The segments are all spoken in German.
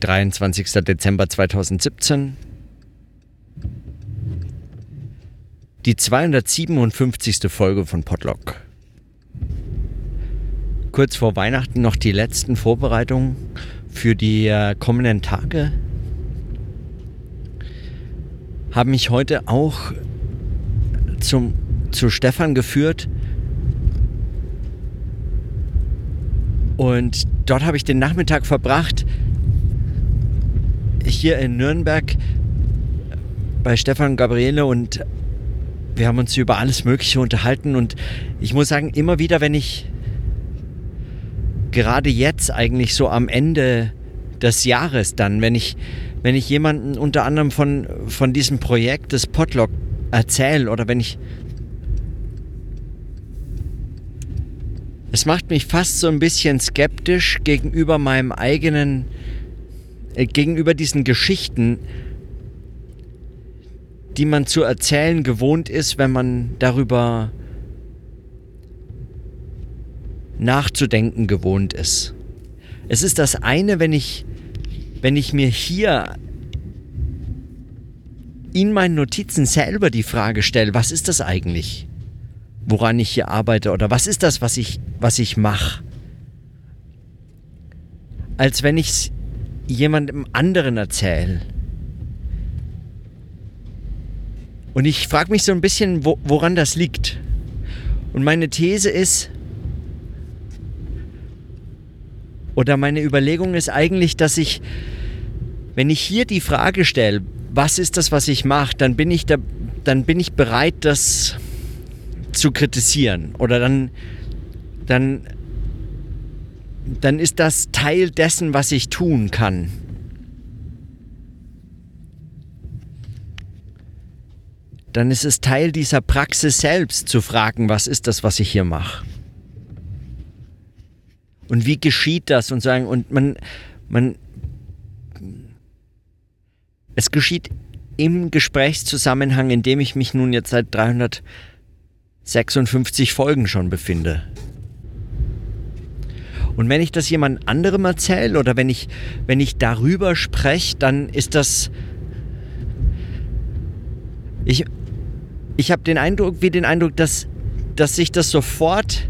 23. Dezember 2017. Die 257. Folge von Podlock. Kurz vor Weihnachten noch die letzten Vorbereitungen für die äh, kommenden Tage. Haben mich heute auch zum, zu Stefan geführt. Und dort habe ich den Nachmittag verbracht, hier in Nürnberg bei Stefan Gabriele und wir haben uns über alles Mögliche unterhalten und ich muss sagen, immer wieder, wenn ich gerade jetzt eigentlich so am Ende des Jahres dann, wenn ich, wenn ich jemanden unter anderem von, von diesem Projekt des Potluck erzähle oder wenn ich es macht mich fast so ein bisschen skeptisch gegenüber meinem eigenen gegenüber diesen Geschichten, die man zu erzählen gewohnt ist, wenn man darüber nachzudenken gewohnt ist. Es ist das eine, wenn ich, wenn ich mir hier in meinen Notizen selber die Frage stelle, was ist das eigentlich, woran ich hier arbeite oder was ist das, was ich, was ich mache, als wenn ich es jemandem anderen erzähle. Und ich frage mich so ein bisschen, wo, woran das liegt. Und meine These ist, oder meine Überlegung ist eigentlich, dass ich, wenn ich hier die Frage stelle, was ist das, was ich mache, dann bin ich da, dann bin ich bereit, das zu kritisieren. Oder dann, dann dann ist das Teil dessen, was ich tun kann. Dann ist es Teil dieser Praxis selbst zu fragen, was ist das, was ich hier mache? Und wie geschieht das? Und sagen, und man, man, es geschieht im Gesprächszusammenhang, in dem ich mich nun jetzt seit 356 Folgen schon befinde. Und wenn ich das jemand anderem erzähle oder wenn ich, wenn ich darüber spreche, dann ist das. Ich, ich habe den Eindruck, wie den Eindruck, dass, dass sich das sofort.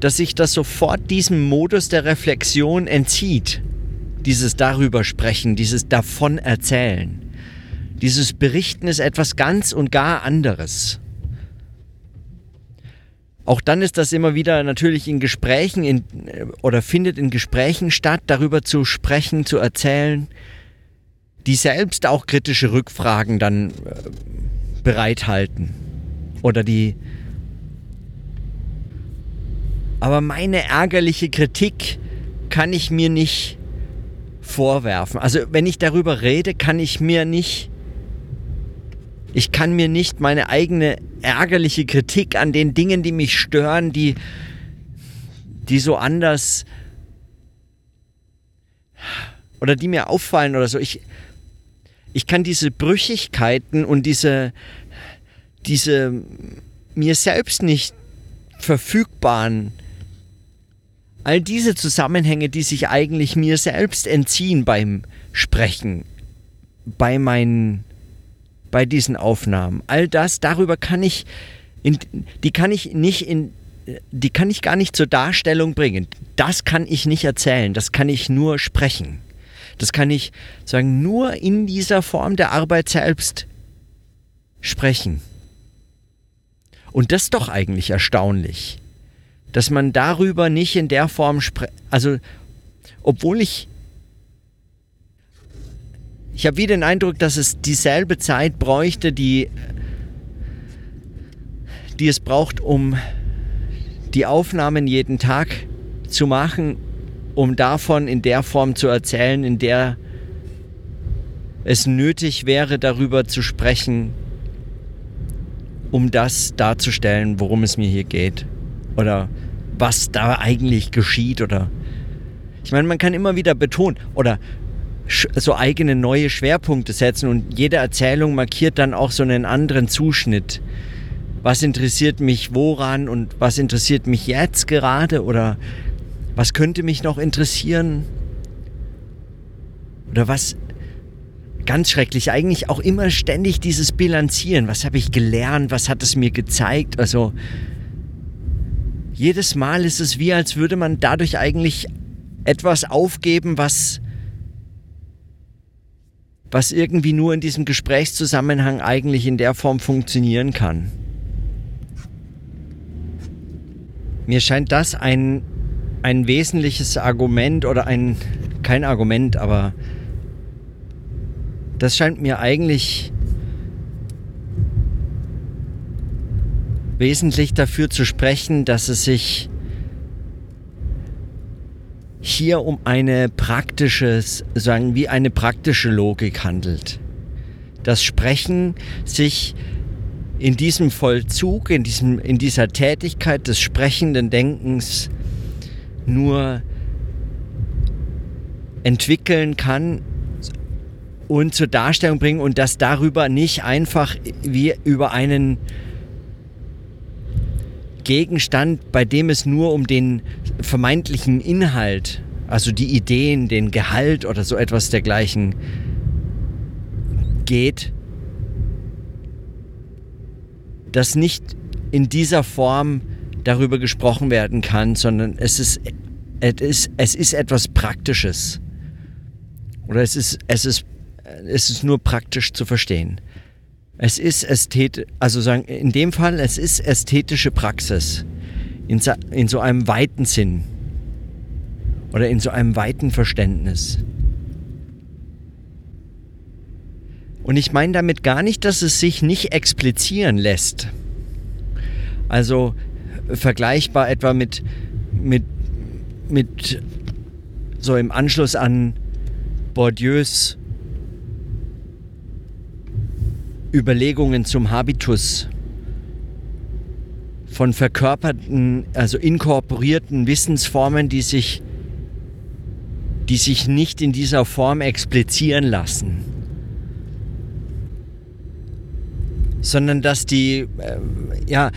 dass sich das sofort diesem Modus der Reflexion entzieht. Dieses darüber sprechen, dieses davon erzählen. Dieses Berichten ist etwas ganz und gar anderes. Auch dann ist das immer wieder natürlich in Gesprächen in, oder findet in Gesprächen statt, darüber zu sprechen, zu erzählen, die selbst auch kritische Rückfragen dann äh, bereithalten. Oder die. Aber meine ärgerliche Kritik kann ich mir nicht vorwerfen. Also wenn ich darüber rede, kann ich mir nicht ich kann mir nicht meine eigene ärgerliche Kritik an den Dingen, die mich stören, die, die so anders oder die mir auffallen oder so. Ich, ich kann diese Brüchigkeiten und diese, diese mir selbst nicht verfügbaren, all diese Zusammenhänge, die sich eigentlich mir selbst entziehen beim Sprechen, bei meinen bei diesen Aufnahmen. All das, darüber kann ich, in, die kann ich nicht in, die kann ich gar nicht zur Darstellung bringen. Das kann ich nicht erzählen, das kann ich nur sprechen. Das kann ich sagen, nur in dieser Form der Arbeit selbst sprechen. Und das ist doch eigentlich erstaunlich, dass man darüber nicht in der Form spricht. Also, obwohl ich ich habe wieder den Eindruck, dass es dieselbe Zeit bräuchte, die, die es braucht, um die Aufnahmen jeden Tag zu machen, um davon in der Form zu erzählen, in der es nötig wäre, darüber zu sprechen, um das darzustellen, worum es mir hier geht. Oder was da eigentlich geschieht. Oder ich meine, man kann immer wieder betonen, oder so eigene neue Schwerpunkte setzen und jede Erzählung markiert dann auch so einen anderen Zuschnitt. Was interessiert mich woran und was interessiert mich jetzt gerade oder Was könnte mich noch interessieren? Oder was ganz schrecklich, eigentlich auch immer ständig dieses Bilanzieren. Was habe ich gelernt? Was hat es mir gezeigt? Also jedes Mal ist es wie, als würde man dadurch eigentlich etwas aufgeben, was, was irgendwie nur in diesem Gesprächszusammenhang eigentlich in der Form funktionieren kann. Mir scheint das ein, ein wesentliches Argument oder ein, kein Argument, aber das scheint mir eigentlich wesentlich dafür zu sprechen, dass es sich hier um eine praktische, sagen wie eine praktische Logik handelt. Das Sprechen sich in diesem Vollzug, in, diesem, in dieser Tätigkeit des sprechenden Denkens nur entwickeln kann und zur Darstellung bringen und das darüber nicht einfach wie über einen Gegenstand, bei dem es nur um den vermeintlichen Inhalt, also die Ideen, den Gehalt oder so etwas dergleichen geht, dass nicht in dieser Form darüber gesprochen werden kann, sondern es ist, es ist, es ist etwas Praktisches. Oder es ist, es ist es ist nur praktisch zu verstehen. Es ist Ästhet, also sagen, in dem Fall, es ist ästhetische Praxis. In, in so einem weiten Sinn. Oder in so einem weiten Verständnis. Und ich meine damit gar nicht, dass es sich nicht explizieren lässt. Also vergleichbar etwa mit, mit, mit so im Anschluss an Bourdieus Überlegungen zum Habitus von verkörperten, also inkorporierten Wissensformen, die sich, die sich nicht in dieser Form explizieren lassen, sondern dass die, äh, ja,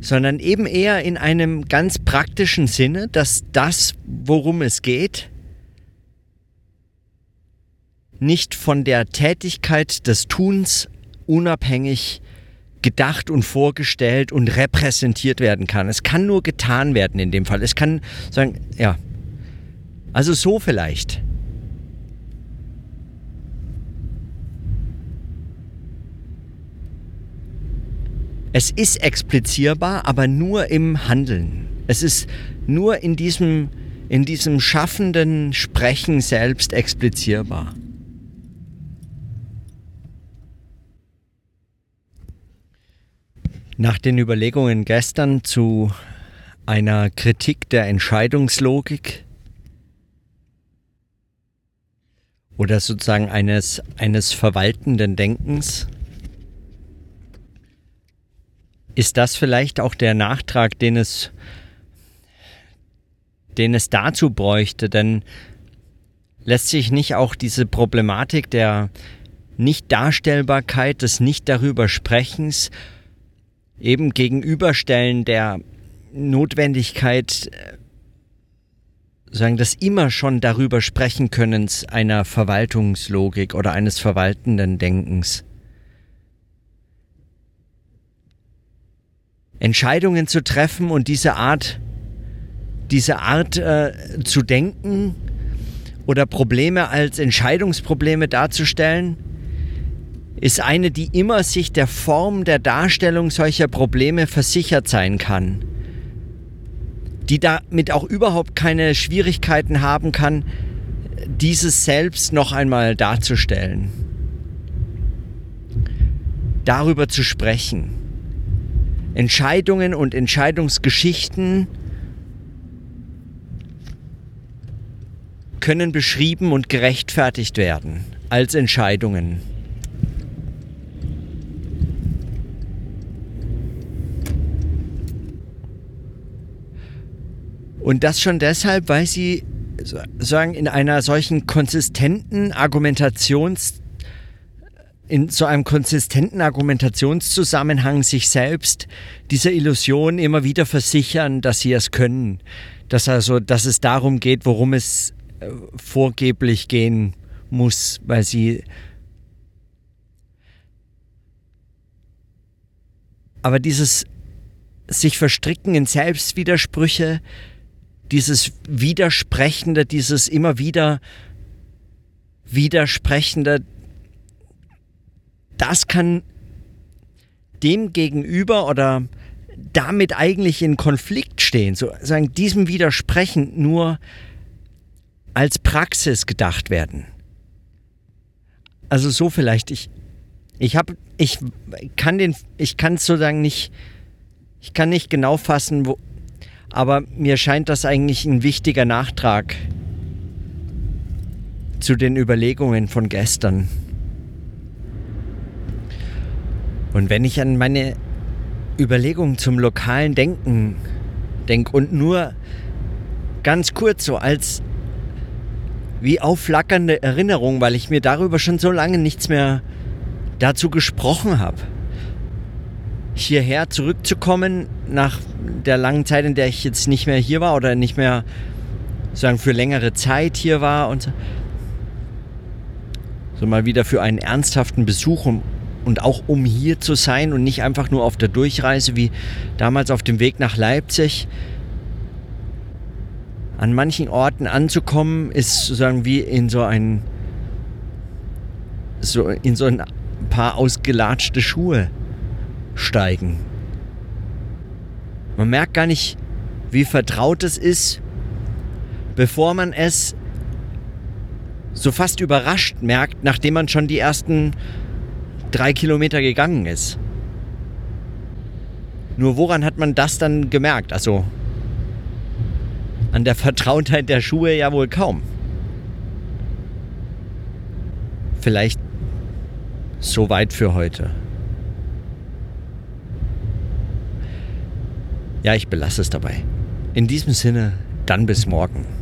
sondern eben eher in einem ganz praktischen Sinne, dass das, worum es geht, nicht von der Tätigkeit des Tuns unabhängig gedacht und vorgestellt und repräsentiert werden kann. Es kann nur getan werden in dem Fall. Es kann sagen, ja. Also so vielleicht. Es ist explizierbar, aber nur im Handeln. Es ist nur in diesem, in diesem schaffenden Sprechen selbst explizierbar. Nach den Überlegungen gestern zu einer Kritik der Entscheidungslogik oder sozusagen eines, eines verwaltenden Denkens, ist das vielleicht auch der Nachtrag, den es, den es dazu bräuchte, denn lässt sich nicht auch diese Problematik der Nichtdarstellbarkeit, des Nicht darüber Sprechens eben gegenüberstellen der Notwendigkeit, äh, sagen, des immer schon darüber sprechen Könnens einer Verwaltungslogik oder eines verwaltenden Denkens. Entscheidungen zu treffen und diese Art, diese Art äh, zu denken oder Probleme als Entscheidungsprobleme darzustellen, ist eine, die immer sich der Form der Darstellung solcher Probleme versichert sein kann, die damit auch überhaupt keine Schwierigkeiten haben kann, dieses selbst noch einmal darzustellen, darüber zu sprechen. Entscheidungen und Entscheidungsgeschichten können beschrieben und gerechtfertigt werden als Entscheidungen. Und das schon deshalb, weil sie sagen, in einer solchen konsistenten Argumentations in so einem konsistenten Argumentationszusammenhang sich selbst dieser Illusion immer wieder versichern, dass sie es können. Dass also, dass es darum geht, worum es äh, vorgeblich gehen muss, weil sie aber dieses sich verstricken in Selbstwidersprüche, dieses Widersprechende, dieses immer wieder Widersprechende, das kann dem gegenüber oder damit eigentlich in Konflikt stehen, sozusagen diesem Widersprechen nur als Praxis gedacht werden. Also so vielleicht, ich, ich habe, ich kann den, ich kann sozusagen nicht, ich kann nicht genau fassen, wo, aber mir scheint das eigentlich ein wichtiger Nachtrag zu den Überlegungen von gestern. Und wenn ich an meine Überlegungen zum lokalen Denken denke und nur ganz kurz so als wie aufflackernde Erinnerung, weil ich mir darüber schon so lange nichts mehr dazu gesprochen habe. Hierher zurückzukommen nach der langen Zeit, in der ich jetzt nicht mehr hier war oder nicht mehr sagen für längere Zeit hier war und so, so mal wieder für einen ernsthaften Besuch um und auch um hier zu sein und nicht einfach nur auf der Durchreise wie damals auf dem Weg nach Leipzig. An manchen Orten anzukommen, ist sozusagen wie in so ein so in so ein paar ausgelatschte Schuhe steigen. Man merkt gar nicht, wie vertraut es ist, bevor man es so fast überrascht merkt, nachdem man schon die ersten drei Kilometer gegangen ist. Nur woran hat man das dann gemerkt? Also an der Vertrautheit der Schuhe ja wohl kaum. Vielleicht so weit für heute. Ja, ich belasse es dabei. In diesem Sinne, dann bis morgen.